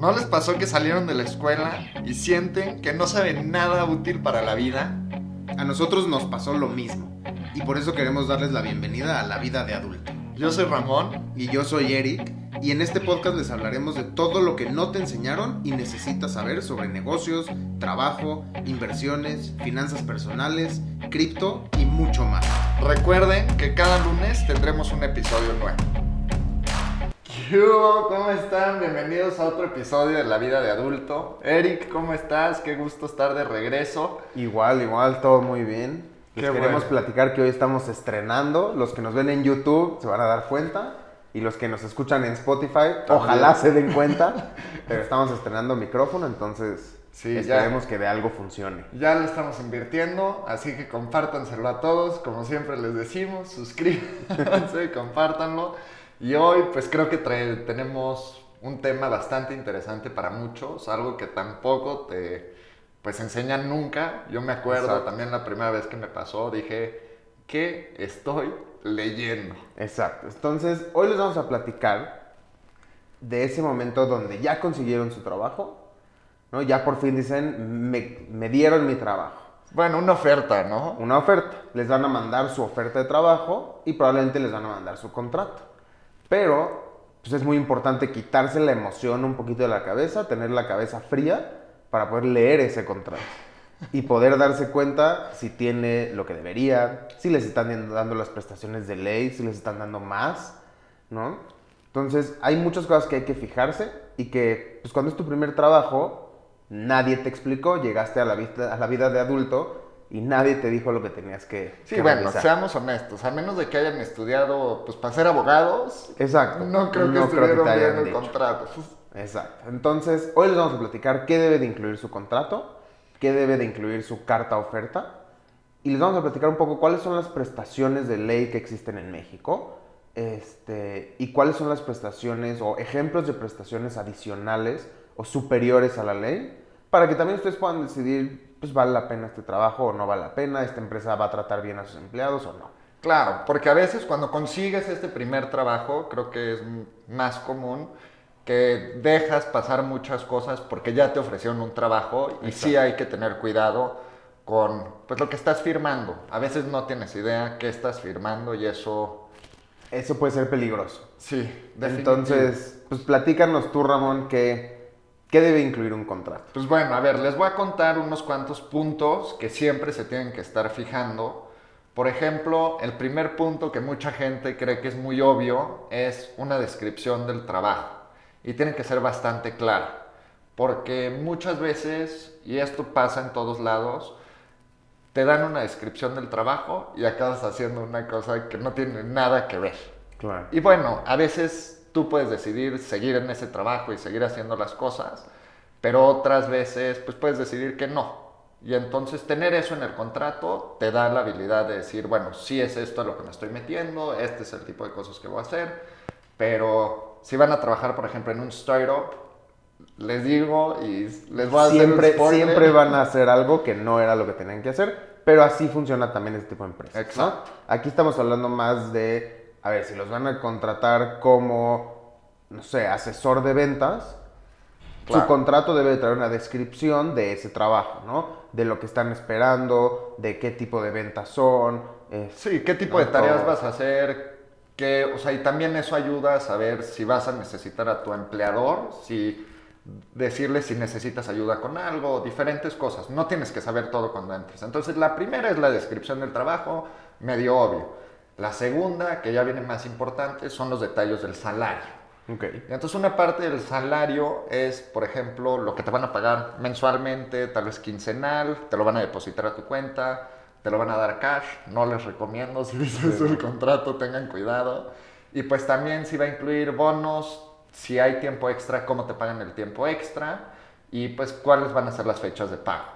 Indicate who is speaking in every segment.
Speaker 1: ¿No les pasó que salieron de la escuela y sienten que no saben nada útil para la vida?
Speaker 2: A nosotros nos pasó lo mismo y por eso queremos darles la bienvenida a la vida de adulto.
Speaker 1: Yo soy Ramón
Speaker 2: Y yo soy Eric y en este podcast les hablaremos de todo lo que no te enseñaron y necesitas saber sobre negocios, trabajo, inversiones, finanzas personales, cripto y mucho más.
Speaker 1: Recuerden que cada lunes tendremos un episodio nuevo. ¿Qué hubo? ¿Cómo están? Bienvenidos a otro episodio de La Vida de Adulto. Eric, ¿cómo estás? Qué gusto estar de regreso.
Speaker 2: Igual, igual, todo muy bien. Les
Speaker 1: Qué
Speaker 2: queremos
Speaker 1: bueno.
Speaker 2: platicar que hoy estamos estrenando. Los que nos ven en YouTube se van a dar cuenta. Y los que nos escuchan en Spotify, ojalá se den cuenta. Pero estamos estrenando micrófono, entonces
Speaker 1: Sí, ya.
Speaker 2: esperemos que de algo funcione.
Speaker 1: Ya le estamos invirtiendo, así que compártanselo a todos, como siempre les decimos, suscríbanse, compártanlo. Y hoy pues creo que tenemos un tema bastante interesante para muchos, algo que tampoco te pues enseñan nunca. Yo me acuerdo
Speaker 2: Exacto.
Speaker 1: también la primera vez que me pasó, dije, ¿qué estoy leyendo?
Speaker 2: Exacto. Entonces, hoy les vamos a platicar de ese momento donde ya consiguieron su trabajo, ¿no? Ya por fin dicen, me, me dieron mi trabajo.
Speaker 1: Bueno, una oferta, ¿no?
Speaker 2: Una oferta. Les van a mandar su oferta de trabajo y probablemente les van a mandar su contrato. Pero, pues es muy importante quitarse la emoción un poquito de la cabeza, tener la cabeza fría para poder leer ese contrato. Y poder darse cuenta si tiene lo que debería, si les están dando las prestaciones de ley, si les están dando más, ¿no? Entonces, hay muchas cosas que hay que fijarse y que, pues cuando es tu primer trabajo, nadie te explicó, llegaste a la, vida, a la vida de adulto y nadie te dijo lo que tenías que
Speaker 1: Sí,
Speaker 2: que
Speaker 1: bueno,
Speaker 2: realizar.
Speaker 1: seamos honestos, a menos de que hayan estudiado pues para ser abogados,
Speaker 2: Exacto.
Speaker 1: no creo que
Speaker 2: No
Speaker 1: estuvieron viendo el contrato.
Speaker 2: Exacto. Entonces, hoy les vamos a platicar qué debe de incluir su contrato, qué debe de incluir su carta oferta y les vamos a platicar un poco cuáles son las prestaciones de ley que existen en México este, y cuáles son las prestaciones o ejemplos de prestaciones adicionales o superiores a la ley para que también ustedes puedan decidir, pues vale la pena este trabajo o no vale la pena, esta empresa va a tratar bien a sus empleados o no.
Speaker 1: Claro, porque a veces cuando consigues este primer trabajo, creo que es más común que dejas pasar muchas cosas porque ya te ofrecieron un trabajo y sí hay que tener cuidado con pues lo que estás firmando. A veces no tienes idea qué estás firmando y eso
Speaker 2: Eso puede ser peligroso.
Speaker 1: sí, definitivo.
Speaker 2: Entonces, pues platícanos tú, Ramón, qué, qué debe incluir un contrato.
Speaker 1: Pues bueno, a ver, les voy a contar unos cuantos puntos que siempre se tienen que estar fijando. Por ejemplo, el primer punto que mucha gente cree que es muy obvio es una descripción del trabajo. Y tiene que ser bastante clara. Porque muchas veces, y esto pasa en todos lados, te dan una descripción del trabajo y acabas haciendo una cosa que no tiene nada que ver.
Speaker 2: Claro.
Speaker 1: Y bueno, a veces tú puedes decidir seguir en ese trabajo y seguir haciendo las cosas, pero otras veces pues puedes decidir que no. Y entonces tener eso en el contrato te da la habilidad de decir, bueno, sí es esto a lo que me estoy metiendo, este es el tipo de cosas que voy a hacer, pero si van a trabajar, por ejemplo, en un startup, les digo y les voy a
Speaker 2: Siempre,
Speaker 1: hacer un spoiler.
Speaker 2: siempre van a hacer algo que no era lo que tenían que hacer, pero así funciona también este tipo de empresas. ¿no?
Speaker 1: Exacto.
Speaker 2: Aquí estamos hablando más de, a ver, si los van a contratar como, no sé, asesor de ventas,
Speaker 1: Claro.
Speaker 2: su contrato debe de traer una descripción de ese trabajo, ¿no? De lo que están esperando, de qué tipo de ventas son. eh,
Speaker 1: Sí, qué tipo
Speaker 2: ¿no?
Speaker 1: de tareas
Speaker 2: Todo.
Speaker 1: vas a hacer, que, o sea, y también eso ayuda a saber si vas a necesitar a tu empleador, si decirle si necesitas ayuda con algo, diferentes cosas. No tienes que saber todo cuando entres. Entonces, la primera es la descripción del trabajo, medio obvio. La segunda, que ya viene más importante, son los detalles del salario.
Speaker 2: Ok.
Speaker 1: Y Entonces una parte del salario es, por ejemplo, lo que te van a pagar mensualmente, tal vez quincenal, te lo van a depositar a tu cuenta, te lo van a dar cash, no les recomiendo, si dice eso el contrato, tengan cuidado. Y pues también si va a incluir bonos, si hay tiempo extra, cómo te pagan el tiempo extra y pues cuáles van a ser las fechas de pago.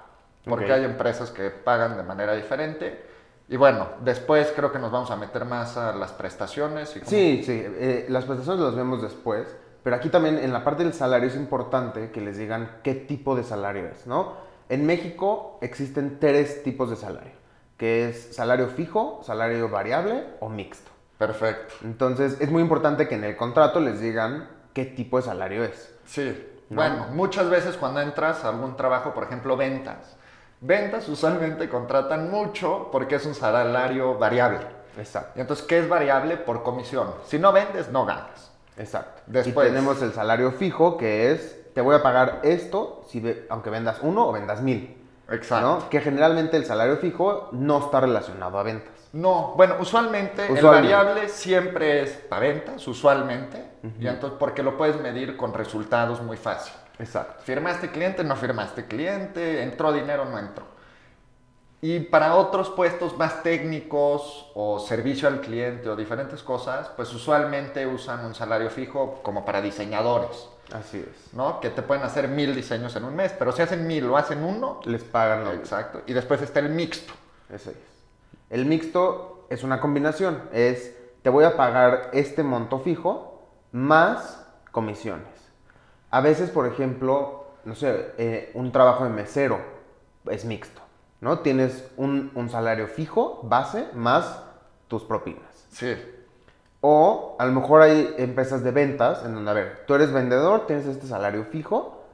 Speaker 1: Porque hay empresas que pagan de manera diferente. Y bueno, después creo que nos vamos a meter más a las prestaciones. Y cómo-
Speaker 2: Sí, sí, eh, las prestaciones las vemos después, pero aquí también en la parte del salario es importante que les digan qué tipo de salario es, ¿no? En México existen tres tipos de salario, que es salario fijo, salario variable o mixto.
Speaker 1: Perfecto.
Speaker 2: Entonces es muy importante que en el contrato les digan qué tipo de salario es.
Speaker 1: Sí.
Speaker 2: ¿no?
Speaker 1: Bueno, muchas veces cuando entras a algún trabajo, por ejemplo, ventas. Ventas usualmente contratan mucho porque es un salario variable.
Speaker 2: Exacto.
Speaker 1: Y entonces, ¿qué es variable? Por comisión. Si no vendes, no ganas.
Speaker 2: Exacto.
Speaker 1: Después.
Speaker 2: Y tenemos el salario fijo, que es, te voy a pagar esto, si ve- aunque vendas uno o vendas mil.
Speaker 1: Exacto.
Speaker 2: ¿no? Que generalmente el salario fijo no está relacionado a ventas.
Speaker 1: No, bueno, usualmente, el variable siempre es para ventas, usualmente, y entonces porque lo puedes medir con resultados muy fácil.
Speaker 2: Exacto.
Speaker 1: Firmaste cliente, no firmaste cliente, entró dinero, no entró. Y para otros puestos más técnicos o servicio al cliente o diferentes cosas, pues usualmente usan un salario fijo como para diseñadores,
Speaker 2: Así es.
Speaker 1: ¿no? Que te pueden hacer mil diseños en un mes, pero si hacen mil o hacen uno,
Speaker 2: Les pagan lo
Speaker 1: exacto. Y después está el mixto.
Speaker 2: Eso es. El mixto es una combinación. Es, te voy a pagar este monto fijo más comisiones. A veces, por ejemplo, no sé, eh, un trabajo de mesero es mixto, ¿no? Tienes un, un salario fijo, base, más tus propinas.
Speaker 1: Sí,
Speaker 2: O a lo mejor hay empresas de ventas en donde, a ver, tú eres vendedor, tienes este salario fijo,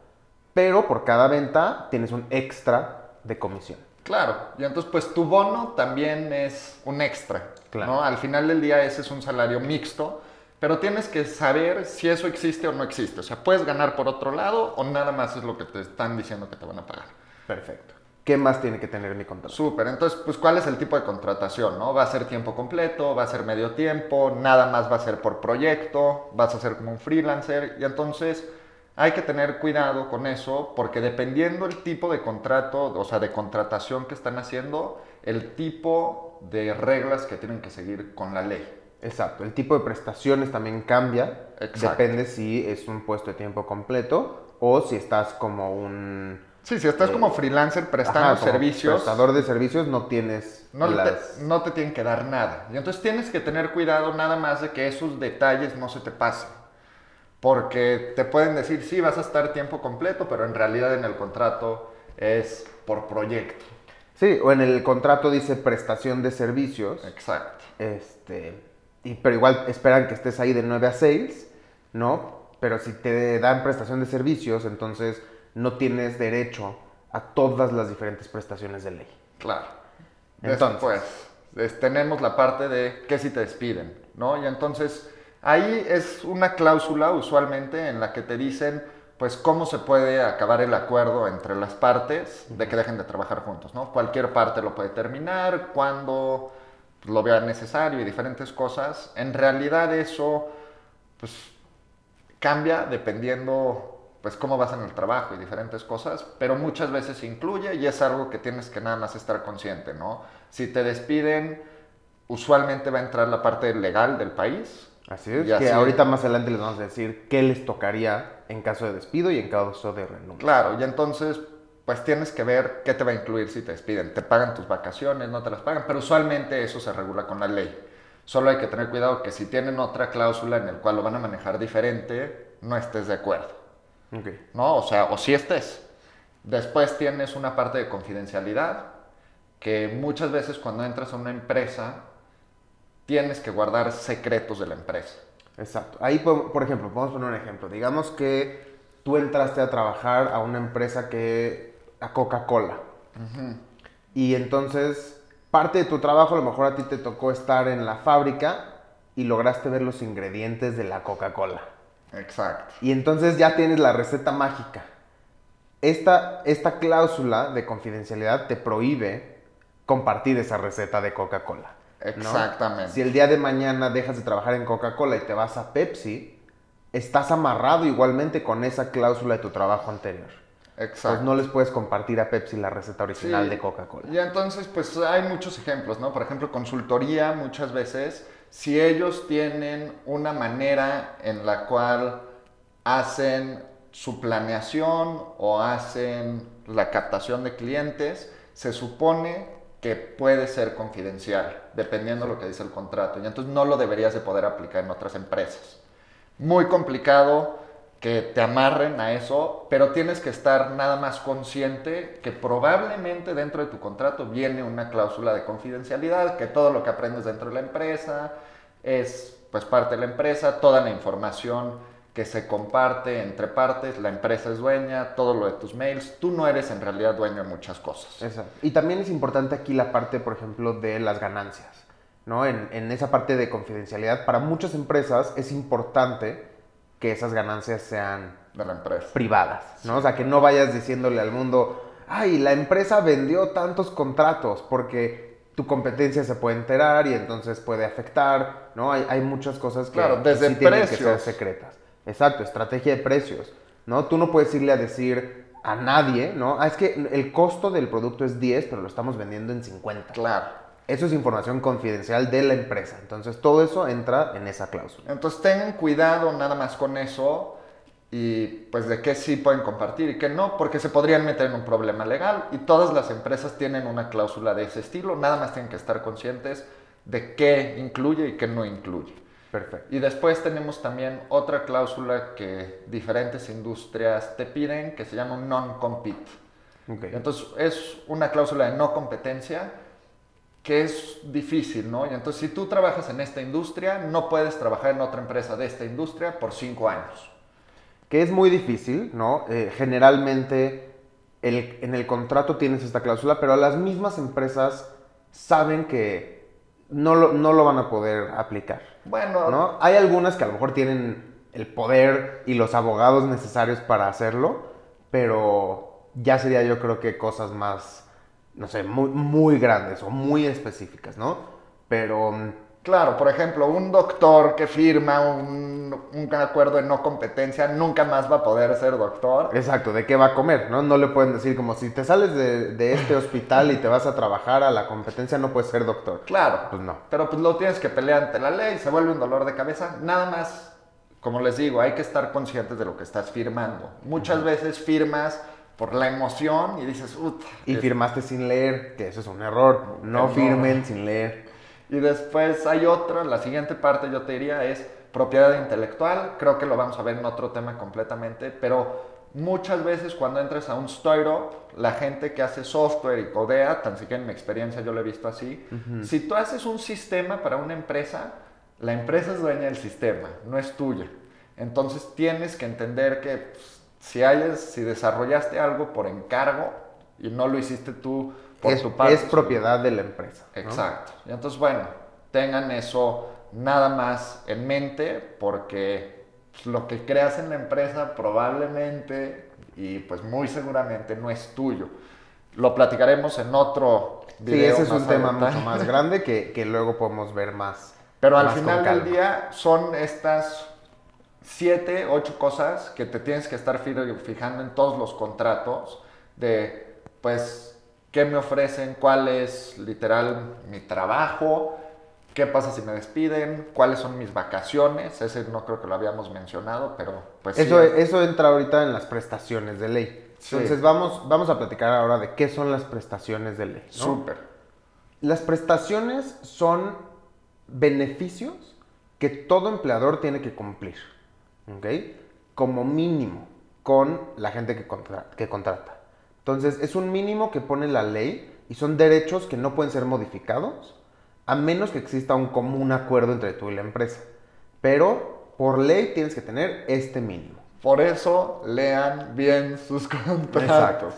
Speaker 2: pero por cada venta tienes un extra de comisión.
Speaker 1: Claro, y entonces pues tu bono también es un extra,
Speaker 2: Claro.
Speaker 1: ¿no? Al final del día ese es un salario mixto, pero tienes que saber si eso existe o no existe. O sea, puedes ganar por otro lado o nada más es lo que te están diciendo que te van a pagar.
Speaker 2: Perfecto. ¿Qué más tiene que tener mi contrato?
Speaker 1: Súper, entonces pues ¿cuál es el tipo de contratación, no? ¿Va a ser tiempo completo? ¿Va a ser medio tiempo? ¿Nada más va a ser por proyecto? ¿Vas a ser como un freelancer? Y entonces hay que tener cuidado con eso porque dependiendo el tipo de contrato, o sea, de contratación que están haciendo, el tipo de reglas que tienen que seguir con la ley.
Speaker 2: Exacto, el tipo de prestaciones también cambia.
Speaker 1: Exacto.
Speaker 2: Depende si es un puesto de tiempo completo o si estás como un...
Speaker 1: Sí, si estás
Speaker 2: Eh,
Speaker 1: como freelancer prestando
Speaker 2: ajá, como
Speaker 1: servicios,
Speaker 2: Prestador de servicios no tienes
Speaker 1: no,
Speaker 2: las...
Speaker 1: te, no te tienen que dar nada. Y entonces tienes que tener cuidado nada más de que esos detalles no se te pasen. Porque te pueden decir, sí, vas a estar tiempo completo, pero en realidad en el contrato es por proyecto.
Speaker 2: Sí, o en el contrato dice prestación de servicios.
Speaker 1: Exacto.
Speaker 2: Este, y, pero igual esperan que estés ahí de 9 a 6, ¿no? Pero si te dan prestación de servicios, entonces no tienes derecho a todas las diferentes prestaciones de ley.
Speaker 1: Claro.
Speaker 2: Entonces.
Speaker 1: Después, es- tenemos la parte de que si te despiden, ¿no? Y entonces, ahí es una cláusula usualmente en la que te dicen, pues, cómo se puede acabar el acuerdo entre las partes de que dejen de trabajar juntos, ¿no? Cualquier parte lo puede terminar, cuando lo vea necesario y diferentes cosas. En realidad eso, pues, cambia dependiendo pues cómo vas en el trabajo y diferentes cosas, pero muchas veces se incluye y es algo que tienes que nada más estar consciente, ¿no? Si te despiden, usualmente va a entrar la parte legal del país.
Speaker 2: Así es,
Speaker 1: Y así-
Speaker 2: que ahorita más adelante les vamos a decir qué les tocaría en caso de despido y en caso de renuncio.
Speaker 1: Claro, y entonces pues tienes que ver qué te va a incluir si te despiden. Te pagan tus vacaciones, no te las pagan, pero usualmente eso se regula con la ley. Solo hay que tener cuidado que si tienen otra cláusula en el cual lo van a manejar diferente, no estés de acuerdo.
Speaker 2: Ok.
Speaker 1: ¿no? O sea, o si estés. Después tienes una parte de confidencialidad, que muchas veces cuando entras a una empresa, tienes que guardar secretos de la empresa.
Speaker 2: Exacto. Ahí, po- por ejemplo, podemos poner un ejemplo. Digamos que tú entraste a trabajar a una empresa que... a Coca-Cola. Y entonces, parte de tu trabajo, a lo mejor a ti te tocó estar en la fábrica y lograste ver los ingredientes de la Coca-Cola.
Speaker 1: Exacto.
Speaker 2: Y entonces ya tienes la receta mágica. Esta, esta cláusula de confidencialidad te prohíbe compartir esa receta de Coca-Cola. ¿no?
Speaker 1: Exactamente.
Speaker 2: Si el día de mañana dejas de trabajar en Coca-Cola y te vas a Pepsi, estás amarrado igualmente con esa cláusula de tu trabajo anterior.
Speaker 1: Exacto.
Speaker 2: Pues no les puedes compartir a Pepsi la receta original
Speaker 1: Sí.
Speaker 2: de Coca-Cola.
Speaker 1: Y entonces, pues hay muchos ejemplos, ¿no? Por ejemplo, consultoría, muchas veces, si ellos tienen una manera en la cual hacen su planeación o hacen la captación de clientes, se supone que puede ser confidencial, dependiendo de lo que dice el contrato. Y entonces no lo deberías de poder aplicar en otras empresas. Muy complicado que te amarren a eso, pero tienes que estar nada más consciente que probablemente dentro de tu contrato viene una cláusula de confidencialidad, que todo lo que aprendes dentro de la empresa es pues parte de la empresa, toda la información que se comparte entre partes, la empresa es dueña, todo lo de tus mails, tú no eres en realidad dueño de muchas cosas.
Speaker 2: Exacto. Y también es importante aquí la parte, por ejemplo, de las ganancias, ¿no? En, en esa parte de confidencialidad, para muchas empresas es importante que esas ganancias sean
Speaker 1: De la empresa.
Speaker 2: privadas, ¿no? O sea, que no vayas diciéndole al mundo, ay, la empresa vendió tantos contratos porque tu competencia se puede enterar y entonces puede afectar, ¿no? Hay, hay muchas cosas que,
Speaker 1: Claro, desde
Speaker 2: sí tienen que ser secretas. Exacto, estrategia de precios, ¿no? Tú no puedes irle a decir a nadie, ¿no? Ah, es que el costo del producto es 10, pero lo estamos vendiendo en 50.
Speaker 1: Claro.
Speaker 2: Eso es información confidencial de la empresa. Entonces, todo eso entra en esa cláusula.
Speaker 1: Entonces tengan cuidado nada más con eso y pues de qué sí pueden compartir y qué no, porque se podrían meter en un problema legal y todas las empresas tienen una cláusula de ese estilo, nada más tienen que estar conscientes de qué incluye y qué no incluye.
Speaker 2: Perfecto.
Speaker 1: Y después tenemos también otra cláusula que diferentes industrias te piden que se llama un non-compete.
Speaker 2: Ok.
Speaker 1: Entonces es una cláusula de no competencia que es difícil, ¿no? Y entonces si tú trabajas en esta industria, no puedes trabajar en otra empresa de esta industria por cinco años.
Speaker 2: que es muy difícil, ¿no? Eh, generalmente el- en el contrato tienes esta cláusula, pero las mismas empresas saben que no lo, no lo van a poder aplicar,
Speaker 1: Bueno,
Speaker 2: ¿no? Hay algunas que a lo mejor tienen el poder y los abogados necesarios para hacerlo, pero ya sería yo creo que cosas más, no sé, muy, muy grandes o muy específicas, ¿no? Pero... mm,
Speaker 1: claro, por ejemplo, un doctor que firma un, un acuerdo de no competencia nunca más va a poder ser doctor.
Speaker 2: Exacto, ¿de qué va a comer? ¿no? No le pueden decir como si te sales de, de este hospital y te vas a trabajar a la competencia no puedes ser doctor.
Speaker 1: Claro,
Speaker 2: Pues no.
Speaker 1: pero pues lo tienes que pelear ante la ley, se vuelve un dolor de cabeza. Nada más, como les digo, hay que estar conscientes de lo que estás firmando. Muchas veces firmas por la emoción y dices, "Ut,
Speaker 2: Y
Speaker 1: es-
Speaker 2: firmaste sin leer, que eso es un error. No
Speaker 1: No.
Speaker 2: firmen sin leer.
Speaker 1: Y después hay otra, la siguiente parte yo te diría es propiedad intelectual, creo que lo vamos a ver en otro tema completamente, pero muchas veces cuando entras a un startup, la gente que hace software y codea, tan siquiera en mi experiencia yo lo he visto así, si tú haces un sistema para una empresa, la empresa es dueña del sistema, no es tuya. Entonces tienes que entender que pues, si, si desarrollaste algo por encargo y no lo hiciste tú por
Speaker 2: Es,
Speaker 1: tu parte,
Speaker 2: es propiedad de la empresa. ¿no?
Speaker 1: Exacto. Y entonces, bueno, tengan eso nada más en mente porque pues, lo que creas en la empresa probablemente y pues muy seguramente no es tuyo. Lo platicaremos en otro
Speaker 2: Sí,
Speaker 1: video.
Speaker 2: ese es un tema mucho más grande que, que luego podemos ver más.
Speaker 1: Pero al
Speaker 2: más
Speaker 1: final del día son estas siete, ocho cosas que te tienes que estar fi- fijando en todos los contratos de, pues, qué me ofrecen, cuál es literal mi trabajo, qué pasa si me despiden, cuáles son mis vacaciones, ese no creo que lo habíamos mencionado, pero pues sí.
Speaker 2: Eso, eso entra ahorita en las prestaciones de ley.
Speaker 1: Sí.
Speaker 2: Entonces vamos, vamos a platicar ahora de qué son las prestaciones de ley. ¿no?
Speaker 1: Súper.
Speaker 2: Las prestaciones son beneficios que todo empleador tiene que cumplir, ¿ok? Como mínimo con la gente que, contra- que contrata. Entonces, es un mínimo que pone la ley y son derechos que no pueden ser modificados a menos que exista un común acuerdo entre tú y la empresa. Pero por ley tienes que tener este mínimo.
Speaker 1: Por eso lean bien sus contratos.
Speaker 2: Exacto.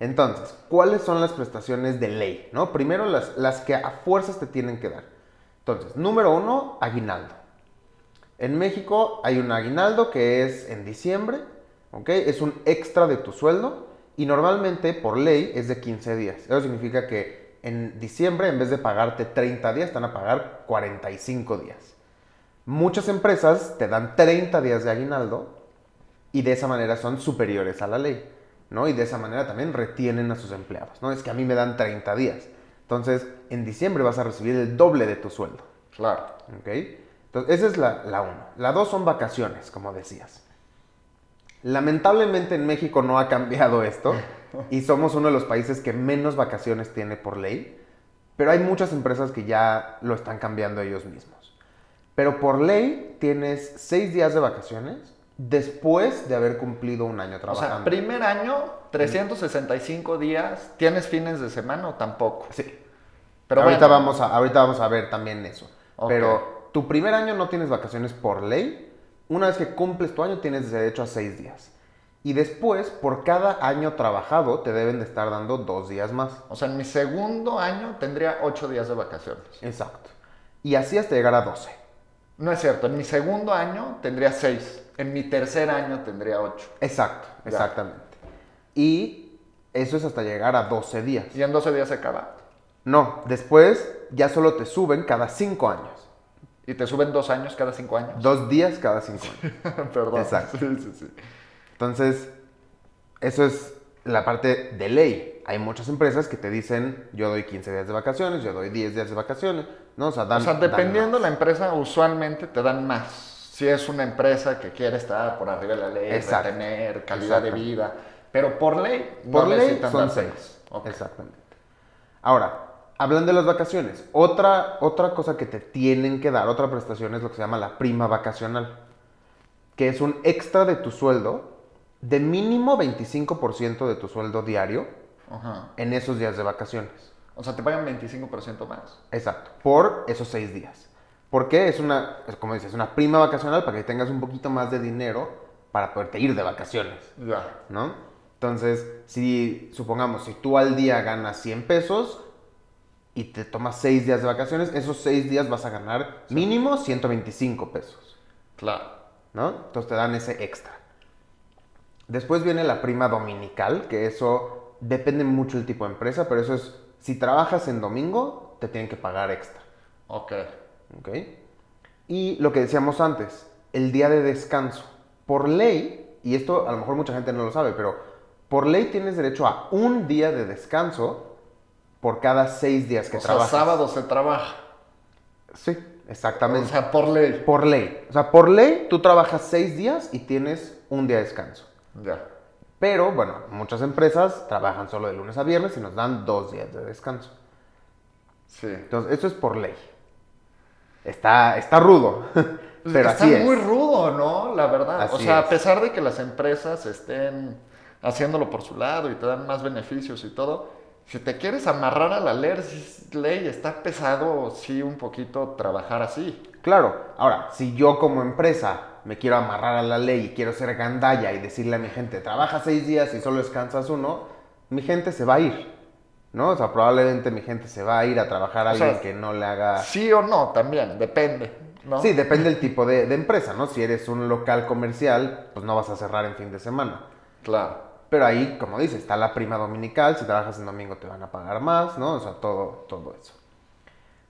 Speaker 2: Entonces, ¿cuáles son las prestaciones de ley? ¿no? Primero, las, las que a fuerzas te tienen que dar. Entonces, número uno, aguinaldo. En México hay un aguinaldo que es en diciembre, ¿ok? Es un extra de tu sueldo y normalmente por ley es de 15 días. Eso significa que en diciembre en vez de pagarte 30 días, te van a pagar 45 días. Muchas empresas te dan 30 días de aguinaldo y de esa manera son superiores a la ley, ¿no? Y de esa manera también retienen a sus empleados, ¿no? Es que a mí me dan 30 días. Entonces, en diciembre vas a recibir el doble de tu sueldo,
Speaker 1: Claro.
Speaker 2: ¿ok? Entonces, esa es la, la uno. La dos son vacaciones, como decías. Lamentablemente en México no ha cambiado esto y somos uno de los países que menos vacaciones tiene por ley, pero hay muchas empresas que ya lo están cambiando ellos mismos. Pero por ley tienes seis días de vacaciones después de haber cumplido un año
Speaker 1: O
Speaker 2: trabajando.
Speaker 1: sea, primer año, 365 días, ¿tienes fines de semana o tampoco?
Speaker 2: Sí.
Speaker 1: Pero
Speaker 2: ahorita,
Speaker 1: bueno.
Speaker 2: vamos a, ahorita vamos a ver también eso.
Speaker 1: Ok.
Speaker 2: Pero tu primer año no tienes vacaciones por ley, Una vez que cumples tu año tienes derecho a seis días. Y después, por cada año trabajado, te deben de estar dando dos días más.
Speaker 1: O sea, en mi segundo año tendría ocho días de vacaciones.
Speaker 2: Exacto. Y así hasta llegar a 12.
Speaker 1: No es cierto, en mi segundo año tendría seis. En mi tercer año tendría ocho.
Speaker 2: Exacto,
Speaker 1: Ya.
Speaker 2: exactamente. Y eso es hasta llegar a 12 días.
Speaker 1: Y en 12 días se acaba.
Speaker 2: No, después ya solo te suben cada 5 años.
Speaker 1: Y te suben dos años cada cinco años.
Speaker 2: Dos días cada 5 años.
Speaker 1: Perdón.
Speaker 2: Exacto.
Speaker 1: Sí, sí, sí.
Speaker 2: Entonces, eso es la parte de ley. Hay muchas empresas que te dicen, yo doy 15 días de vacaciones, yo doy 10 días de vacaciones, ¿no? O sea, dan,
Speaker 1: o sea, dependiendo
Speaker 2: más.
Speaker 1: la empresa, usualmente te dan más. Si es una empresa que quiere estar por arriba de la ley,
Speaker 2: Exacto.
Speaker 1: tener calidad de
Speaker 2: Exacto.
Speaker 1: vida. Pero por ley, no
Speaker 2: Por ley
Speaker 1: necesitan
Speaker 2: son
Speaker 1: darte
Speaker 2: 6.
Speaker 1: más. Ok.
Speaker 2: Exactamente. Ahora, hablando de las vacaciones, otra, otra cosa que te tienen que dar, otra prestación es lo que se llama la prima vacacional, que es un extra de tu sueldo, de mínimo 25% de tu sueldo diario
Speaker 1: Ajá.
Speaker 2: en esos días de vacaciones.
Speaker 1: O sea, te pagan 25% más.
Speaker 2: Exacto, por esos seis días. ¿Por qué? Es una, es como dices, una prima vacacional para que tengas un poquito más de dinero para poderte ir de vacaciones,
Speaker 1: Ya.
Speaker 2: ¿no? Entonces, si, supongamos, si tú al día ganas 100 pesos y te tomas seis días de vacaciones, esos seis días vas a ganar mínimo 125 pesos,
Speaker 1: Claro.
Speaker 2: ¿no? Entonces te dan ese extra. Después viene la prima dominical, que eso depende mucho del tipo de empresa, pero eso es, si trabajas en domingo, te tienen que pagar extra.
Speaker 1: Ok.
Speaker 2: ¿ok? Y lo que decíamos antes, el día de descanso. Por ley, y esto a lo mejor mucha gente no lo sabe, pero por ley tienes derecho a un día de descanso por cada seis días que
Speaker 1: o sea, sábado se trabaja.
Speaker 2: Sí, exactamente.
Speaker 1: O sea, por ley.
Speaker 2: por ley. O sea, por ley tú trabajas seis días y tienes un día de descanso.
Speaker 1: Ya.
Speaker 2: Pero, bueno, muchas empresas trabajan solo de lunes a viernes y nos dan dos días de descanso.
Speaker 1: Sí.
Speaker 2: Entonces, eso es por ley. Está, está rudo, pero
Speaker 1: Está
Speaker 2: así es.
Speaker 1: muy rudo, ¿no? La verdad. o sea,
Speaker 2: es.
Speaker 1: a pesar de que las empresas estén haciéndolo por su lado y te dan más beneficios y todo, si te quieres amarrar a la ley, está pesado, sí, un poquito trabajar así.
Speaker 2: Claro, ahora, si yo como empresa me quiero amarrar a la ley y quiero ser gandalla y decirle a mi gente, trabaja seis días y solo descansas uno, mi gente se va a ir, ¿no? O sea, probablemente mi gente se va a ir a trabajar a
Speaker 1: O sea,
Speaker 2: alguien que no le haga...
Speaker 1: Sí o no, también, depende, ¿no?
Speaker 2: Sí, depende del tipo de, de empresa, ¿no? Si eres un local comercial, pues no vas a cerrar en fin de semana.
Speaker 1: Claro.
Speaker 2: Pero ahí, como dices, está la prima dominical, si trabajas en domingo te van a pagar más, ¿no? O sea, todo, todo eso.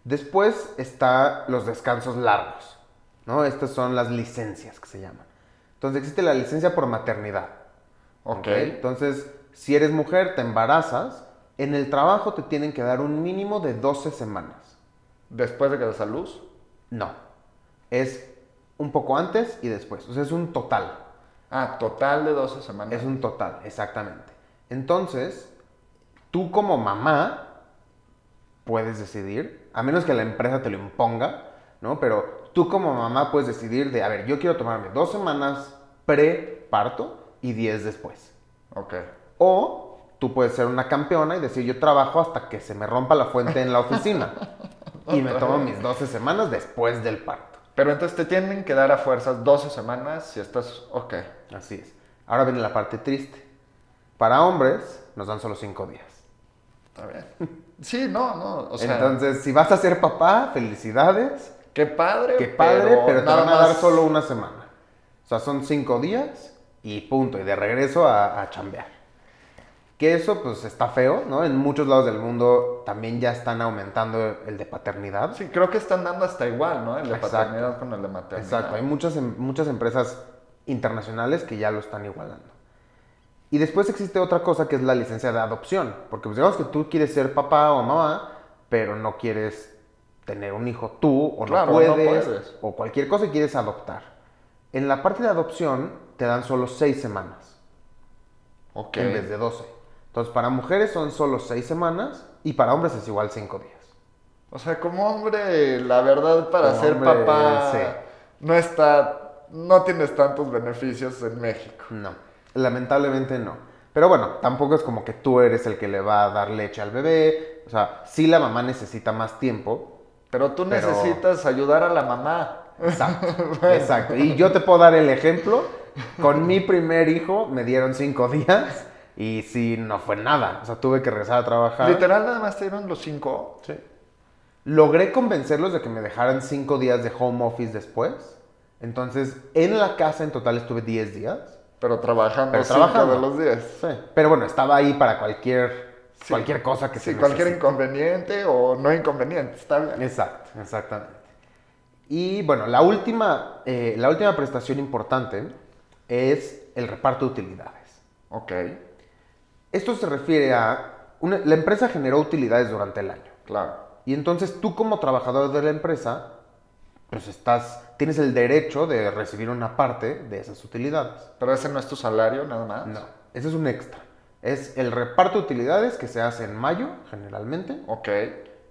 Speaker 2: Después está los descansos largos, ¿no? Estas son las licencias que se llaman. Entonces existe la licencia por maternidad.
Speaker 1: Ok.
Speaker 2: Entonces, si eres mujer, te embarazas, en el trabajo te tienen que dar un mínimo de 12 semanas.
Speaker 1: Después de que des a luz.
Speaker 2: No, es un poco antes y después. O sea, es un total.
Speaker 1: Ah, total de 12 semanas.
Speaker 2: Es un total, exactamente. Entonces, tú como mamá puedes decidir, a menos que la empresa te lo imponga, ¿no? Pero tú como mamá puedes decidir de, a ver, yo quiero tomarme dos semanas pre-parto y diez después.
Speaker 1: Ok.
Speaker 2: O tú puedes ser una campeona y decir, yo trabajo hasta que se me rompa la fuente en la oficina. y me tomo mis 12 semanas después del parto.
Speaker 1: Pero entonces te tienen que dar a fuerzas 12 semanas si estás... Ok.
Speaker 2: Así es. Ahora viene la parte triste. Para hombres nos dan solo 5 días.
Speaker 1: Está bien. Sí, no, no. O sea,
Speaker 2: Entonces, si vas a ser papá, felicidades.
Speaker 1: qué padre.
Speaker 2: Qué padre, pero, te
Speaker 1: nada
Speaker 2: van a dar
Speaker 1: más-
Speaker 2: solo una semana. O sea, son 5 días y punto. Y de regreso a, a chambear. Que eso, pues, está feo, ¿no? En muchos lados del mundo también ya están aumentando el de paternidad.
Speaker 1: Sí, creo que están dando hasta igual, ¿no? El de
Speaker 2: Exacto.
Speaker 1: paternidad con el de maternidad.
Speaker 2: Exacto, hay muchas, em- muchas empresas internacionales que ya lo están igualando. Y después existe otra cosa que es la licencia de adopción, porque pues digamos que tú quieres ser papá o mamá, pero no quieres tener un hijo tú o
Speaker 1: Claro,
Speaker 2: no,
Speaker 1: no
Speaker 2: puedes,
Speaker 1: puedes.
Speaker 2: o cualquier cosa y quieres adoptar. En la parte de adopción te dan solo seis semanas
Speaker 1: Ok.
Speaker 2: en vez de 12. Entonces para mujeres son solo seis semanas y para hombres es igual cinco días.
Speaker 1: O sea, como hombre, la verdad, para
Speaker 2: Como
Speaker 1: ser
Speaker 2: hombre,
Speaker 1: papá,
Speaker 2: sí.
Speaker 1: no está... No tienes tantos beneficios en México.
Speaker 2: No, lamentablemente no. Pero bueno, tampoco es como que tú eres el que le va a dar leche al bebé. O sea, sí la mamá necesita más tiempo.
Speaker 1: Pero tú
Speaker 2: Pero-
Speaker 1: necesitas ayudar a la mamá.
Speaker 2: Exacto, exacto. Y yo te puedo dar el ejemplo. Con mi primer hijo me dieron cinco días y sí, no fue nada. O sea, tuve que regresar a trabajar.
Speaker 1: Literal, nada más te dieron los cinco.
Speaker 2: Sí. Logré convencerlos de que me dejaran cinco días de home office después. Entonces, en la casa en total estuve 10 días.
Speaker 1: Pero trabajando
Speaker 2: Pero
Speaker 1: cinco
Speaker 2: trabajando.
Speaker 1: de los días.
Speaker 2: Sí. Pero bueno, estaba ahí para cualquier,
Speaker 1: Sí.
Speaker 2: cualquier cosa que
Speaker 1: Sí,
Speaker 2: se
Speaker 1: cualquier
Speaker 2: necesite.
Speaker 1: inconveniente o no inconveniente, está bien.
Speaker 2: Exacto, exactamente. Y bueno, la última, eh, la última prestación importante es el reparto de utilidades.
Speaker 1: Ok,
Speaker 2: Esto se refiere a... una- la empresa generó utilidades durante el año.
Speaker 1: claro.
Speaker 2: Y entonces tú como trabajador de la empresa, pues estás, tienes el derecho de recibir una parte de esas utilidades.
Speaker 1: Pero ese no es tu salario, nada más.
Speaker 2: No, ese es un extra. Es el reparto de utilidades que se hace en mayo, generalmente.
Speaker 1: Ok,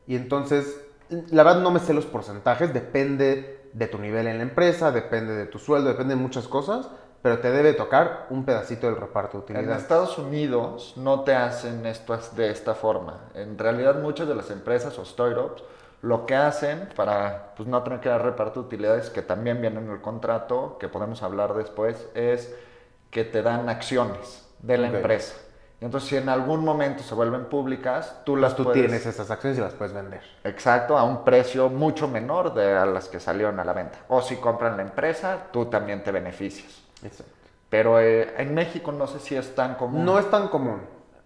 Speaker 2: Y entonces, la verdad no me sé los porcentajes, depende de tu nivel en la empresa, depende de tu sueldo, depende de muchas cosas, pero te debe tocar un pedacito del reparto de
Speaker 1: En
Speaker 2: utilidades.
Speaker 1: Estados Unidos no te hacen esto de esta forma. En realidad muchas de las empresas o startups lo que hacen para pues, no tener que dar reparto de utilidades, que también viene en el contrato, que podemos hablar después, es que te dan acciones de la empresa. Y entonces si en algún momento se vuelven públicas, tú las
Speaker 2: Tú
Speaker 1: puedes...
Speaker 2: tienes esas acciones y las puedes vender.
Speaker 1: Exacto, a un precio mucho menor de a las que salieron a la venta. O si compran la empresa, tú también te beneficias.
Speaker 2: Exacto.
Speaker 1: Pero eh, en México no sé si es tan común.
Speaker 2: No es tan común.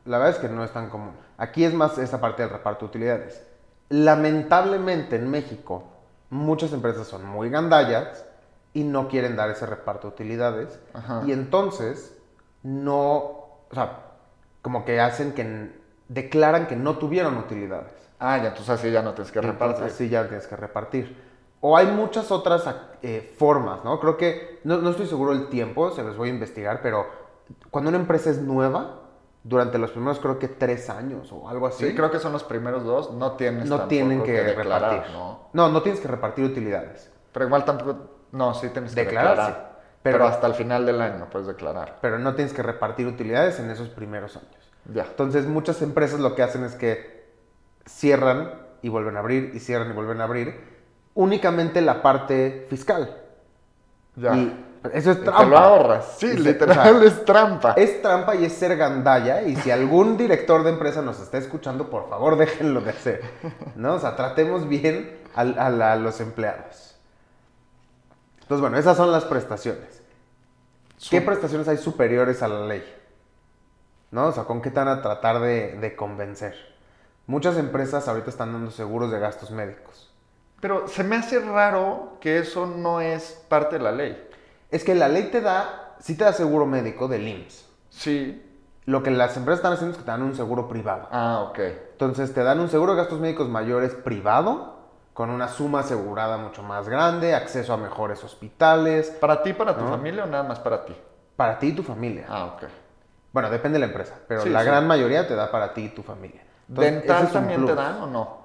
Speaker 2: La verdad es que no es tan común. Aquí es más esa parte del reparto de utilidades. Lamentablemente en México muchas empresas son muy gandallas y no quieren dar ese reparto de utilidades.
Speaker 1: Ajá.
Speaker 2: Y entonces no, o sea, como que hacen que declaran que no tuvieron utilidades.
Speaker 1: Ah, ya, entonces así ya no tienes que repartir.
Speaker 2: Entonces sí ya tienes que repartir. O hay muchas otras eh, formas, ¿no? Creo que, no, no estoy seguro del tiempo, se los voy a investigar, pero cuando una empresa es nueva, durante los primeros creo que tres años o algo así,
Speaker 1: Sí, creo que son los primeros dos. No tienes
Speaker 2: no tienen que,
Speaker 1: declarar,
Speaker 2: repartir.
Speaker 1: ¿no?
Speaker 2: ¿no? no, tienes que repartir utilidades.
Speaker 1: Pero igual tampoco... No, sí tienes que
Speaker 2: Declarar,
Speaker 1: declarar.
Speaker 2: sí.
Speaker 1: Pero,
Speaker 2: Pero-
Speaker 1: hasta el final del año puedes declarar.
Speaker 2: Pero no tienes que repartir utilidades en esos primeros años.
Speaker 1: Ya.
Speaker 2: Entonces muchas empresas lo que hacen es que cierran y vuelven a abrir y cierran y vuelven a abrir únicamente la parte fiscal.
Speaker 1: Ya.
Speaker 2: Y eso es trampa.
Speaker 1: te lo ahorras. Sí,
Speaker 2: Y
Speaker 1: literal es trampa.
Speaker 2: Es trampa y es ser gandalla. Y si algún director de empresa nos está escuchando, por favor déjenlo de hacer. ¿No? O sea, tratemos bien a, los empleados. Entonces, bueno, esas son las prestaciones. ¿Qué
Speaker 1: Sup-
Speaker 2: prestaciones hay superiores a la ley? ¿No? O sea, ¿con qué te van a tratar de, de convencer? Muchas empresas ahorita están dando seguros de gastos médicos.
Speaker 1: Pero se me hace raro que eso no es parte de la ley.
Speaker 2: Es que la ley te da, sí te da seguro médico del IMSS.
Speaker 1: Sí.
Speaker 2: Lo que las empresas están haciendo es que te dan un seguro privado.
Speaker 1: Ah, ok.
Speaker 2: Entonces te dan un seguro de gastos médicos mayores privado, con una suma asegurada mucho más grande, acceso a mejores hospitales,
Speaker 1: ¿Para ti, para tu
Speaker 2: ¿No?
Speaker 1: familia o nada más para ti?
Speaker 2: para ti y tu familia.
Speaker 1: Ah, ok.
Speaker 2: Bueno, depende de la empresa, pero
Speaker 1: Sí,
Speaker 2: la
Speaker 1: sí.
Speaker 2: gran mayoría te da para ti y tu familia. Entonces,
Speaker 1: ¿Dental
Speaker 2: es
Speaker 1: también te dan o no?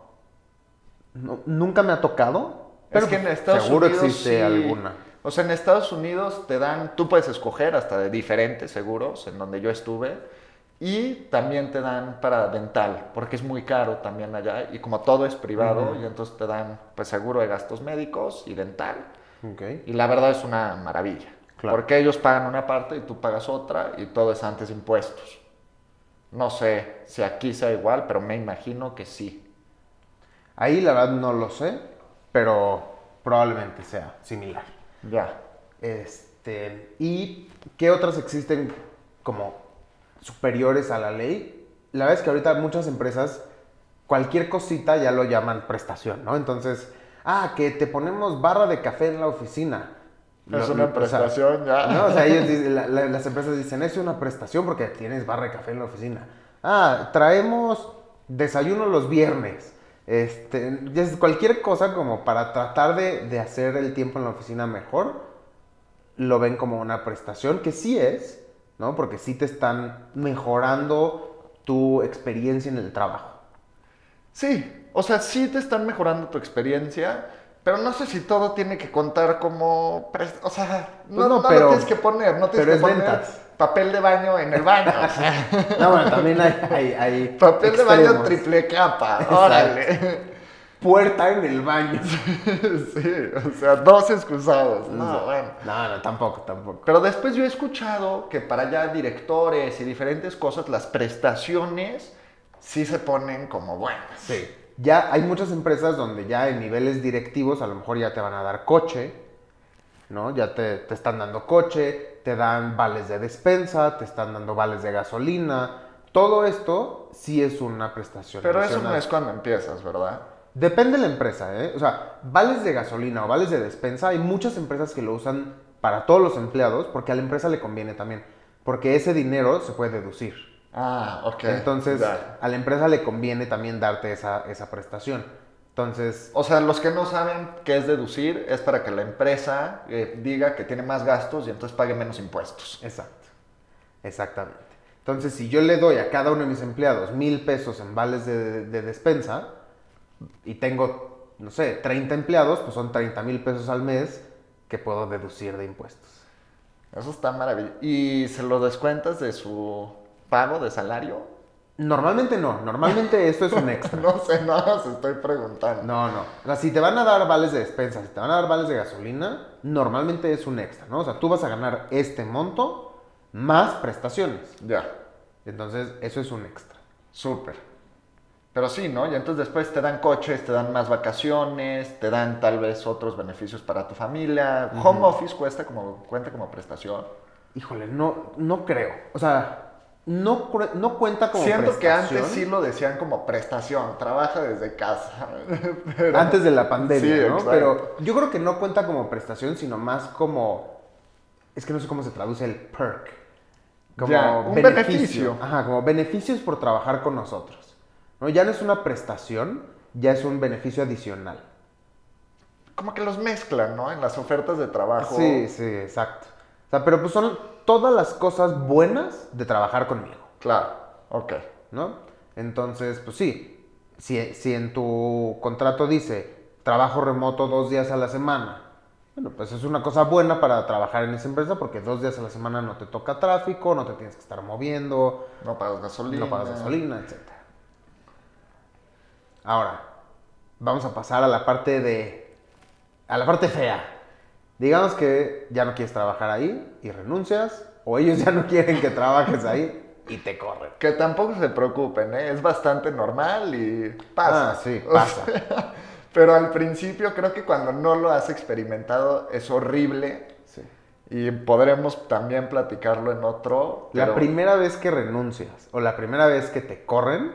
Speaker 2: No, nunca me ha tocado, pero
Speaker 1: es que en
Speaker 2: pues,
Speaker 1: Estados
Speaker 2: seguro
Speaker 1: Unidos
Speaker 2: existe
Speaker 1: sí.
Speaker 2: alguna.
Speaker 1: O sea, en Estados Unidos te dan, tú puedes escoger hasta de diferentes seguros en donde yo estuve y también te dan para dental, porque es muy caro también allá y como todo es privado
Speaker 2: Ujú.
Speaker 1: y entonces te dan pues seguro de gastos médicos y dental
Speaker 2: Ok.
Speaker 1: y la verdad es una maravilla,
Speaker 2: Claro.
Speaker 1: porque ellos pagan una parte y tú pagas otra y todo es antes impuestos. No sé si aquí sea igual, pero me imagino que sí.
Speaker 2: Ahí la verdad no lo sé, pero probablemente sea similar.
Speaker 1: Ya.
Speaker 2: Este, ¿Y qué otras existen como superiores a la ley? La verdad es que ahorita muchas empresas, cualquier cosita ya lo llaman prestación, ¿no? Entonces, ah, que te ponemos barra de café en la oficina.
Speaker 1: Es
Speaker 2: Lo-
Speaker 1: una
Speaker 2: o sea,
Speaker 1: prestación ya.
Speaker 2: ¿no? O sea, ellos dicen- la- la- las empresas dicen, es una prestación porque tienes barra de café en la oficina. Ah, traemos desayuno los viernes. Este, cualquier cosa como para tratar de, de hacer el tiempo en la oficina mejor, lo ven como una prestación, que sí es, ¿no? Porque sí te están mejorando tu experiencia en el trabajo.
Speaker 1: Sí, o sea, sí te están mejorando tu experiencia, pero no sé si todo tiene que contar como... O sea, no,
Speaker 2: Pues no,
Speaker 1: no lo
Speaker 2: pero-
Speaker 1: tienes que poner, no tienes
Speaker 2: pero
Speaker 1: que
Speaker 2: es
Speaker 1: poner
Speaker 2: ventas.
Speaker 1: Papel de baño en el baño. o sea,
Speaker 2: No, bueno, también hay... hay- hay
Speaker 1: papel de baño triple capa,
Speaker 2: Exacto.
Speaker 1: órale.
Speaker 2: puerta en el baño.
Speaker 1: sí, o sea, dos excusados. No, bueno.
Speaker 2: No, no, tampoco, tampoco.
Speaker 1: Pero después yo he escuchado que para ya directores y diferentes cosas, las prestaciones sí se ponen como buenas.
Speaker 2: Sí. Ya hay muchas empresas donde ya en niveles directivos a lo mejor ya te van a dar coche, ¿no? Ya te, te están dando coche, te dan vales de despensa, te están dando vales de gasolina. Todo esto sí es una prestación.
Speaker 1: Pero eso no es cuando empiezas, ¿verdad?
Speaker 2: Depende de la empresa, ¿eh? O sea, vales de gasolina o vales de despensa, hay muchas empresas que lo usan para todos los empleados porque a la empresa le conviene también. Porque ese dinero se puede deducir.
Speaker 1: Ah, ok.
Speaker 2: Entonces, a la empresa le conviene también darte esa, esa prestación. Entonces,
Speaker 1: O sea, los que no saben qué es deducir es para que la empresa eh, diga que tiene más gastos y entonces pague menos impuestos.
Speaker 2: exacto. Exactamente. Entonces, si yo le doy a cada uno de mis empleados mil pesos en vales de, de despensa y tengo, no sé, 30 empleados, pues son 30 mil pesos al mes que puedo deducir de impuestos.
Speaker 1: Eso está maravilloso. ¿Y se lo descuentas de su pago de salario?
Speaker 2: Normalmente no, normalmente esto es un extra.
Speaker 1: No sé, nada más estoy preguntando.
Speaker 2: No, no. O sea, si te van a dar vales de despensa, si te van a dar vales de gasolina, normalmente es un extra, ¿no? O sea, tú vas a ganar este monto más prestaciones.
Speaker 1: Ya,
Speaker 2: Entonces, eso es un extra.
Speaker 1: súper. Pero sí, ¿no? Y entonces después te dan coches, te dan más vacaciones, te dan tal vez otros beneficios para tu familia. Home office cuesta como, cuenta como prestación.
Speaker 2: Híjole, no, no creo. O sea, no, no cuenta como
Speaker 1: Siento que antes sí lo decían como prestación, trabaja desde casa. Pero-
Speaker 2: Antes de la pandemia,
Speaker 1: Sí,
Speaker 2: ¿no?
Speaker 1: exacto.
Speaker 2: Pero yo creo que no cuenta como prestación, sino más como... Es que no sé cómo se traduce el perk. Como
Speaker 1: Ya, un beneficio.
Speaker 2: Ajá, como beneficios por trabajar con nosotros. ¿no? Ya no es una prestación, ya es un beneficio adicional.
Speaker 1: Como que los mezclan, ¿no? En las ofertas de trabajo.
Speaker 2: Sí, sí, exacto. O sea, pero pues son todas las cosas buenas de trabajar conmigo.
Speaker 1: Claro, ok.
Speaker 2: ¿no? Entonces, pues sí, si, si en tu contrato dice trabajo remoto dos días a la semana, bueno, pues es una cosa buena para trabajar en esa empresa porque dos días a la semana no te toca tráfico, no te tienes que estar moviendo,
Speaker 1: No pagas gasolina.
Speaker 2: no pagas gasolina, etc. Ahora, vamos a pasar a la parte de... a la parte fea. Digamos que ya no quieres trabajar ahí y renuncias, o ellos ya no quieren que trabajes ahí y te corren.
Speaker 1: Que tampoco se preocupen, ¿eh? Es bastante normal y pasa.
Speaker 2: Ah, sí,
Speaker 1: O
Speaker 2: pasa.
Speaker 1: sea, pero al principio creo que cuando no lo has experimentado es horrible
Speaker 2: Sí.
Speaker 1: y podremos también platicarlo en otro.
Speaker 2: La
Speaker 1: pero
Speaker 2: primera vez que renuncias o la primera vez que te corren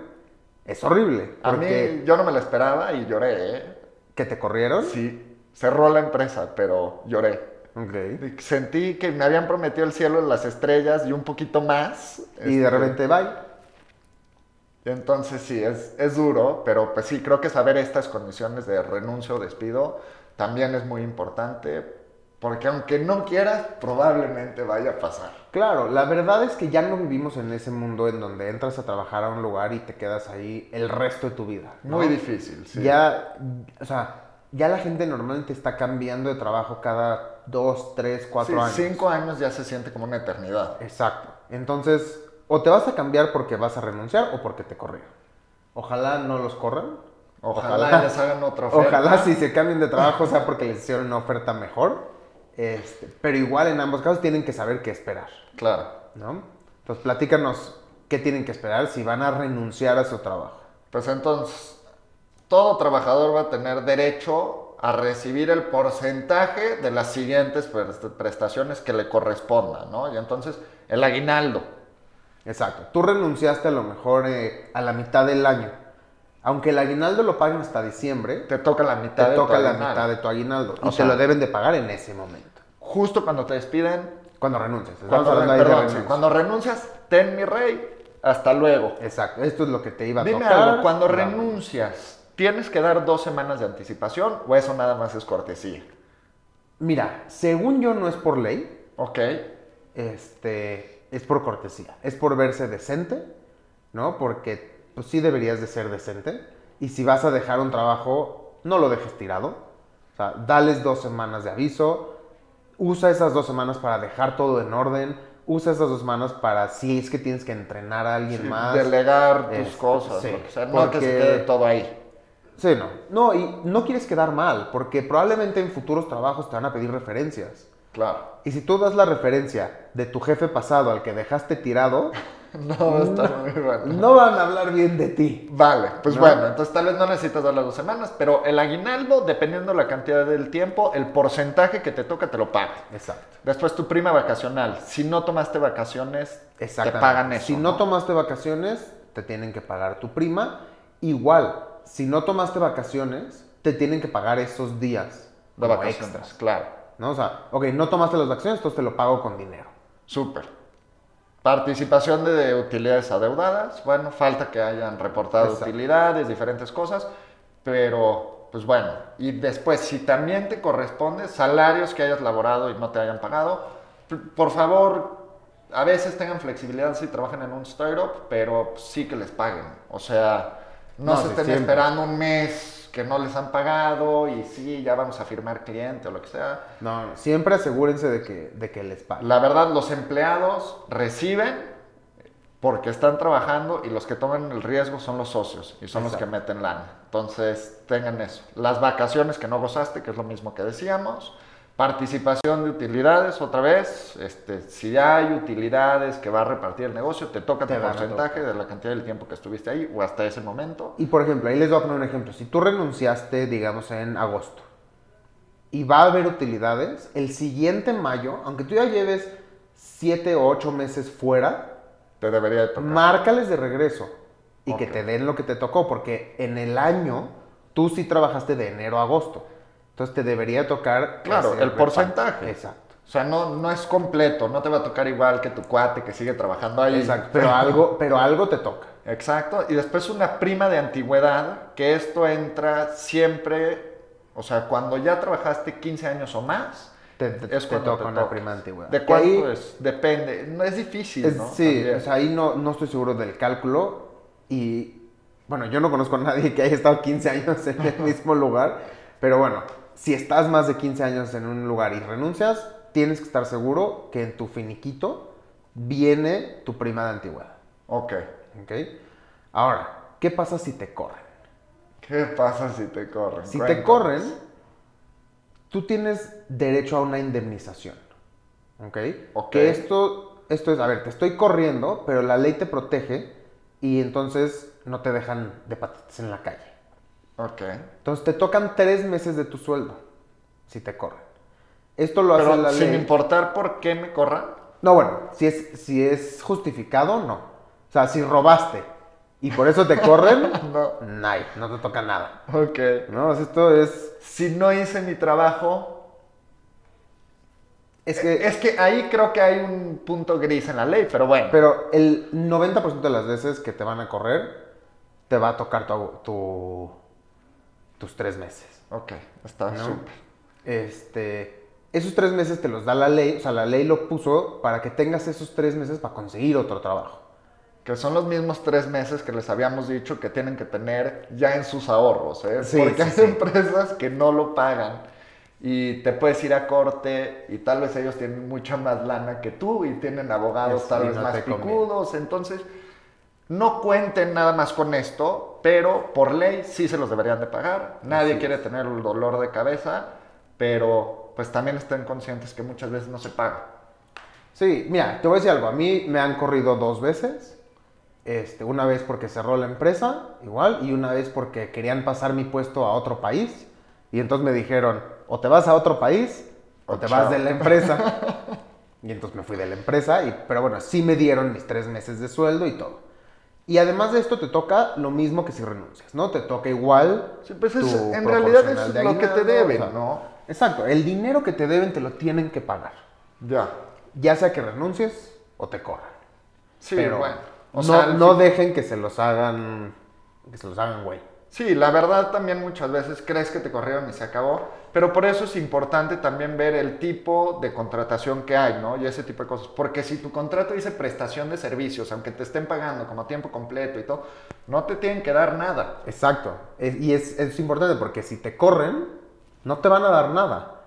Speaker 2: es horrible.
Speaker 1: A
Speaker 2: Porque
Speaker 1: mí yo no me lo esperaba y lloré, ¿eh?
Speaker 2: que te corrieron.
Speaker 1: Sí, cerró la empresa, pero lloré.
Speaker 2: Ok.
Speaker 1: Y Sentí que me habían prometido el cielo, las estrellas y un poquito más.
Speaker 2: Y de
Speaker 1: Este,
Speaker 2: repente, bye.
Speaker 1: Entonces sí, es, es duro, pero pues sí, creo que saber estas condiciones de renuncio o despido también es muy importante, porque aunque no quieras, probablemente vaya a pasar.
Speaker 2: Claro, la verdad es que ya no vivimos en ese mundo en donde entras a trabajar a un lugar y te quedas ahí el resto de tu vida. ¿no?
Speaker 1: Muy difícil, sí.
Speaker 2: Ya, o sea, ya la gente normalmente está cambiando de trabajo cada dos, tres, cuatro
Speaker 1: Sí,
Speaker 2: años.
Speaker 1: Cinco años ya se siente como una eternidad.
Speaker 2: Exacto. Entonces, o te vas a cambiar porque vas a renunciar o porque te corrieron. Ojalá no los corran.
Speaker 1: Ojalá, les hagan otra oferta.
Speaker 2: Ojalá si se cambien de trabajo sea porque les hicieron una oferta mejor. Este, pero igual en ambos casos tienen que saber qué esperar,
Speaker 1: Claro.
Speaker 2: ¿no? Entonces platícanos qué tienen que esperar si van a renunciar a su trabajo.
Speaker 1: Pues entonces, todo trabajador va a tener derecho a recibir el porcentaje de las siguientes prest- prestaciones que le correspondan, ¿no? Y entonces, el aguinaldo.
Speaker 2: Exacto. Tú renunciaste a lo mejor eh, a la mitad del año. Aunque el aguinaldo lo paguen hasta diciembre,
Speaker 1: Te toca la mitad
Speaker 2: te
Speaker 1: de
Speaker 2: toca
Speaker 1: tu
Speaker 2: la mitad de tu aguinaldo.
Speaker 1: O
Speaker 2: y
Speaker 1: sea-
Speaker 2: te lo deben de pagar en ese momento.
Speaker 1: Justo cuando te despiden,
Speaker 2: Cuando renuncias.
Speaker 1: Cuando,
Speaker 2: de
Speaker 1: perdón, cuando renuncias, ten mi rey, hasta luego.
Speaker 2: Exacto. Esto es lo que te iba a
Speaker 1: Dime
Speaker 2: tocar.
Speaker 1: algo, cuando renuncias, ¿tienes que dar dos semanas de anticipación o eso nada más es cortesía?
Speaker 2: Mira, según yo no es por ley,
Speaker 1: Ok,
Speaker 2: este, es por cortesía, es por verse decente, ¿no? Porque pues sí deberías de ser decente. Y si vas a dejar un trabajo, no lo dejes tirado. O sea, dales dos semanas de aviso, usa esas dos semanas para dejar todo en orden, usa esas dos semanas para si es que tienes que entrenar a alguien
Speaker 1: Sí,
Speaker 2: más.
Speaker 1: delegar tus
Speaker 2: Este,
Speaker 1: cosas,
Speaker 2: sí,
Speaker 1: lo que sea, no que se
Speaker 2: porque-
Speaker 1: quede todo ahí.
Speaker 2: Sí, no. No, y no quieres quedar mal, porque probablemente en futuros trabajos te van a pedir referencias.
Speaker 1: Claro.
Speaker 2: Y si tú das la referencia de tu jefe pasado al que dejaste tirado,
Speaker 1: No, está muy bueno.
Speaker 2: no van a hablar bien de ti.
Speaker 1: Vale, pues
Speaker 2: No.
Speaker 1: bueno, entonces tal vez no necesitas dar las dos semanas, pero el aguinaldo, dependiendo la cantidad del tiempo, el porcentaje que te toca te lo paga.
Speaker 2: Exacto.
Speaker 1: Después tu prima vacacional. Si no tomaste vacaciones, te pagan eso.
Speaker 2: Si no tomaste vacaciones, te tienen que pagar tu prima. Igual, si no tomaste vacaciones, te tienen que pagar esos días
Speaker 1: de vacaciones,
Speaker 2: extras,
Speaker 1: claro.
Speaker 2: ¿no? O sea, ok, no tomaste las vacaciones, entonces te lo pago con dinero.
Speaker 1: Súper. Participación de utilidades adeudadas. Bueno, falta que hayan reportado
Speaker 2: Exacto.
Speaker 1: utilidades, diferentes cosas, pero pues bueno. Y después, si también te corresponde, salarios que hayas laborado y no te hayan pagado, por favor, a veces tengan flexibilidad si trabajan en un startup, pero sí que les paguen. O sea, no,
Speaker 2: No,
Speaker 1: se estén
Speaker 2: siempre.
Speaker 1: esperando un mes que no les han pagado y sí, ya vamos a firmar cliente o lo que sea.
Speaker 2: No, siempre asegúrense de que, de que les paguen.
Speaker 1: La verdad, los empleados reciben porque están trabajando y los que toman el riesgo son los socios y son los que meten lana. Entonces, tengan eso. Las vacaciones que no gozaste, que es lo mismo que decíamos. Participación de utilidades, otra vez. Este, si hay utilidades que va a repartir el negocio, te toca
Speaker 2: Te
Speaker 1: tu porcentaje de la cantidad del tiempo que estuviste ahí o hasta ese momento.
Speaker 2: Y por ejemplo, ahí les voy a poner un ejemplo. Si tú renunciaste, digamos, en agosto y va a haber utilidades, el siguiente mayo, aunque tú ya lleves 7 o 8 meses fuera,
Speaker 1: Te debería de tocar.
Speaker 2: márcales de regreso y que
Speaker 1: Ok.
Speaker 2: te den lo que te tocó, porque en el año tú sí trabajaste de enero a agosto. Entonces te debería tocar...
Speaker 1: Claro, el porcentaje.
Speaker 2: Exacto.
Speaker 1: O sea, no, no es completo, no te va a tocar igual que tu cuate que sigue trabajando ahí.
Speaker 2: Exacto. Pero algo, pero algo te toca.
Speaker 1: Exacto. Y después una prima de antigüedad, que esto entra siempre, o sea, cuando ya trabajaste 15 años o más,
Speaker 2: Te, te-
Speaker 1: es
Speaker 2: te toca
Speaker 1: te
Speaker 2: una prima antigüedad.
Speaker 1: ¿De cuánto
Speaker 2: ahí-
Speaker 1: es? Depende. No es difícil,
Speaker 2: Es-
Speaker 1: ¿no?
Speaker 2: Sí,
Speaker 1: También.
Speaker 2: o sea, ahí no, no estoy seguro del cálculo y bueno, yo no conozco a nadie que haya estado 15 años en el mismo lugar, pero bueno, si estás más de 15 años en un lugar y renuncias, tienes que estar seguro que en tu finiquito viene tu prima de antigüedad,
Speaker 1: Ok.
Speaker 2: ¿ok? Ahora, ¿qué pasa si te corren?
Speaker 1: ¿Qué pasa si te corren?
Speaker 2: Si te corren, tú tienes derecho a una indemnización. ¿Ok?
Speaker 1: Ok.
Speaker 2: Que esto, esto es, a ver, te estoy corriendo, pero la ley te protege y entonces no te dejan de patitas en la calle.
Speaker 1: Ok.
Speaker 2: Entonces te tocan tres meses de tu sueldo si te corren. Esto lo hace la
Speaker 1: sin
Speaker 2: ley.
Speaker 1: importar por qué me corran.
Speaker 2: No, bueno, si es, si es justificado, no. O sea, si robaste y por eso te corren,
Speaker 1: No.
Speaker 2: no, no te toca nada.
Speaker 1: Ok.
Speaker 2: No, esto es...
Speaker 1: Si no hice mi trabajo,
Speaker 2: Es que...
Speaker 1: Es que ahí creo que hay un punto gris en la ley, pero bueno.
Speaker 2: Pero el 90% de las veces que te van a correr, te va a tocar tu, tu- tus tres meses.
Speaker 1: ok, está
Speaker 2: ¿no?
Speaker 1: súper.
Speaker 2: Este, esos tres meses te los da la ley, o sea, la ley lo puso para que tengas esos tres meses para conseguir otro trabajo.
Speaker 1: Que son los mismos tres meses que les habíamos dicho que tienen que tener ya en sus ahorros, ¿eh?
Speaker 2: Sí,
Speaker 1: Porque
Speaker 2: sí,
Speaker 1: hay
Speaker 2: sí.
Speaker 1: empresas que no lo pagan y te puedes ir a corte y tal vez ellos tienen mucha más lana que tú y tienen abogados tal vez
Speaker 2: no
Speaker 1: más picudos, entonces no cuenten nada más con esto, pero por ley sí se los deberían de pagar. Nadie
Speaker 2: Así
Speaker 1: quiere
Speaker 2: es.
Speaker 1: tener el dolor de cabeza, pero pues también estén conscientes que muchas veces no se paga.
Speaker 2: Sí, mira, te voy a decir algo. A mí me han corrido dos veces. Este, una vez porque cerró la empresa, igual, y una vez porque querían pasar mi puesto a otro país. Y entonces me dijeron, o te vas a otro país, o
Speaker 1: O
Speaker 2: te
Speaker 1: chao.
Speaker 2: vas de la empresa. y entonces me fui de la empresa, y, pero bueno, sí me dieron mis tres meses de sueldo y todo. Y además de esto te toca lo mismo que si renuncias, ¿no? Te toca igual.
Speaker 1: Sí, pues es-
Speaker 2: tu
Speaker 1: en realidad es
Speaker 2: de
Speaker 1: lo que te deben,
Speaker 2: o sea,
Speaker 1: ¿no?
Speaker 2: Exacto, el dinero que te deben te lo tienen que pagar.
Speaker 1: Ya.
Speaker 2: Ya sea que renuncies o te corran.
Speaker 1: Sí,
Speaker 2: pero
Speaker 1: bueno. O
Speaker 2: no,
Speaker 1: sea,
Speaker 2: no
Speaker 1: fin-
Speaker 2: dejen que se los hagan, que se los hagan güey.
Speaker 1: Sí, la verdad también muchas veces crees que te corrieron y se acabó, pero por eso es importante también ver el tipo de contratación que hay, ¿no? Y ese tipo de cosas. Porque si tu contrato dice prestación de servicios, aunque te estén pagando como tiempo completo y todo, no te tienen que dar nada.
Speaker 2: Exacto. Es- y es, es importante porque si te corren, no te van a dar nada.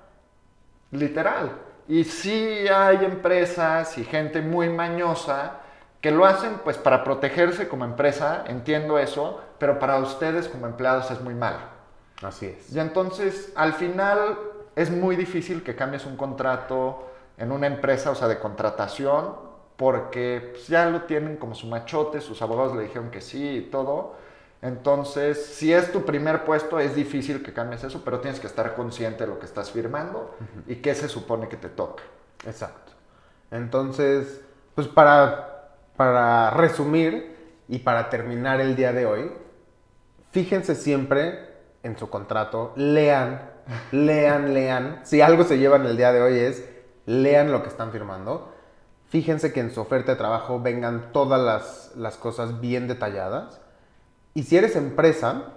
Speaker 1: Literal. Y sí hay empresas y gente muy mañosa que lo hacen pues para protegerse como empresa, entiendo eso, pero para ustedes como empleados es muy malo.
Speaker 2: Así es.
Speaker 1: Y entonces, al final, es muy difícil que cambies un contrato en una empresa, o sea, de contratación, porque pues, ya lo tienen como su machote, sus abogados le dijeron que sí y todo. Entonces, si es tu primer puesto, es difícil que cambies eso, pero tienes que estar consciente de lo que estás firmando y qué se supone que te toca.
Speaker 2: Exacto. Entonces, pues para, para resumir y para terminar el día de hoy, fíjense siempre en su contrato, lean, lean, lean. Si algo se lleva en el día de hoy es lean lo que están firmando. Fíjense que en su oferta de trabajo vengan todas las, las cosas bien detalladas. Y si eres empresa,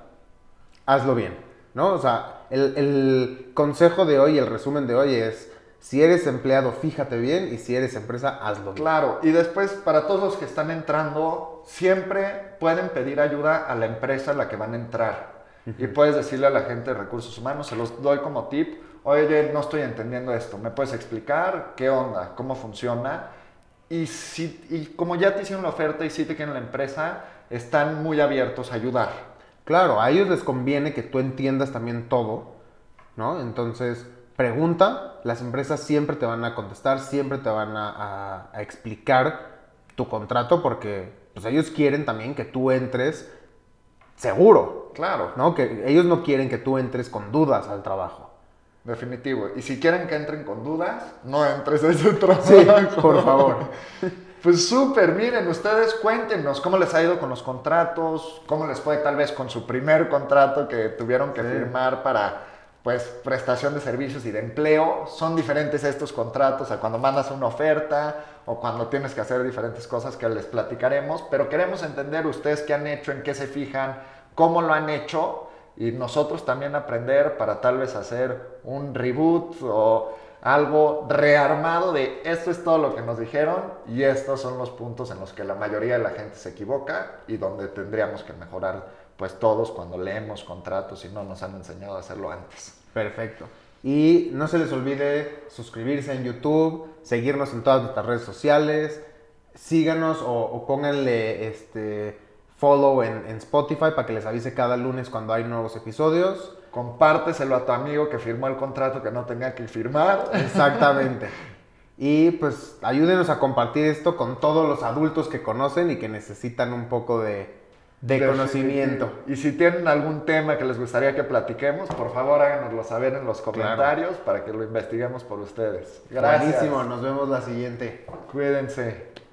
Speaker 2: hazlo bien, ¿no? O sea, el, el consejo de hoy, el resumen de hoy es, si eres empleado, fíjate bien y si eres empresa, hazlo bien.
Speaker 1: Claro, y después para todos los que están entrando, siempre pueden pedir ayuda a la empresa a la que van a entrar. Y puedes decirle a la gente de recursos humanos, se los doy como tip, oye, no estoy entendiendo esto, ¿me puedes explicar qué onda, cómo funciona? Y, si, y como ya te hicieron la oferta y sí te quieren la empresa, están muy abiertos a ayudar.
Speaker 2: Claro, a ellos les conviene que tú entiendas también todo, ¿no? Entonces, pregunta, las empresas siempre te van a contestar, siempre te van a, a- a explicar tu contrato porque pues, ellos quieren también que tú entres seguro,
Speaker 1: Claro,
Speaker 2: ¿no? Que ellos no quieren que tú entres con dudas al trabajo.
Speaker 1: definitivo. Y si quieren que entren con dudas, no entres a ese trabajo.
Speaker 2: Sí, por favor.
Speaker 1: Pues súper, miren, ustedes cuéntenos cómo les ha ido con los contratos, cómo les fue tal vez con su primer contrato que tuvieron que
Speaker 2: Sí.
Speaker 1: firmar para pues prestación de servicios y de empleo. Son diferentes estos contratos a cuando mandas una oferta o cuando tienes que hacer diferentes cosas que les platicaremos, pero queremos entender ustedes qué han hecho, en qué se fijan, cómo lo han hecho y nosotros también aprender para tal vez hacer un reboot o algo rearmado de esto es todo lo que nos dijeron y estos son los puntos en los que la mayoría de la gente se equivoca y donde tendríamos que mejorar pues todos cuando leemos contratos y no nos han enseñado a hacerlo antes.
Speaker 2: Perfecto. Y no se les olvide suscribirse en YouTube, seguirnos en todas nuestras redes sociales, síganos o, o pónganle este follow en, en Spotify para que les avise cada lunes cuando hay nuevos episodios.
Speaker 1: Compárteselo a tu amigo que firmó el contrato que no tenía que firmar.
Speaker 2: Exactamente. Y pues ayúdenos a compartir esto con todos los adultos que conocen y que necesitan un poco de, de conocimiento.
Speaker 1: Y si tienen algún tema que les gustaría que platiquemos, por favor háganoslo saber en los comentarios para que lo investiguemos por ustedes. Gracias.
Speaker 2: Buenísimo, nos vemos la siguiente.
Speaker 1: Cuídense.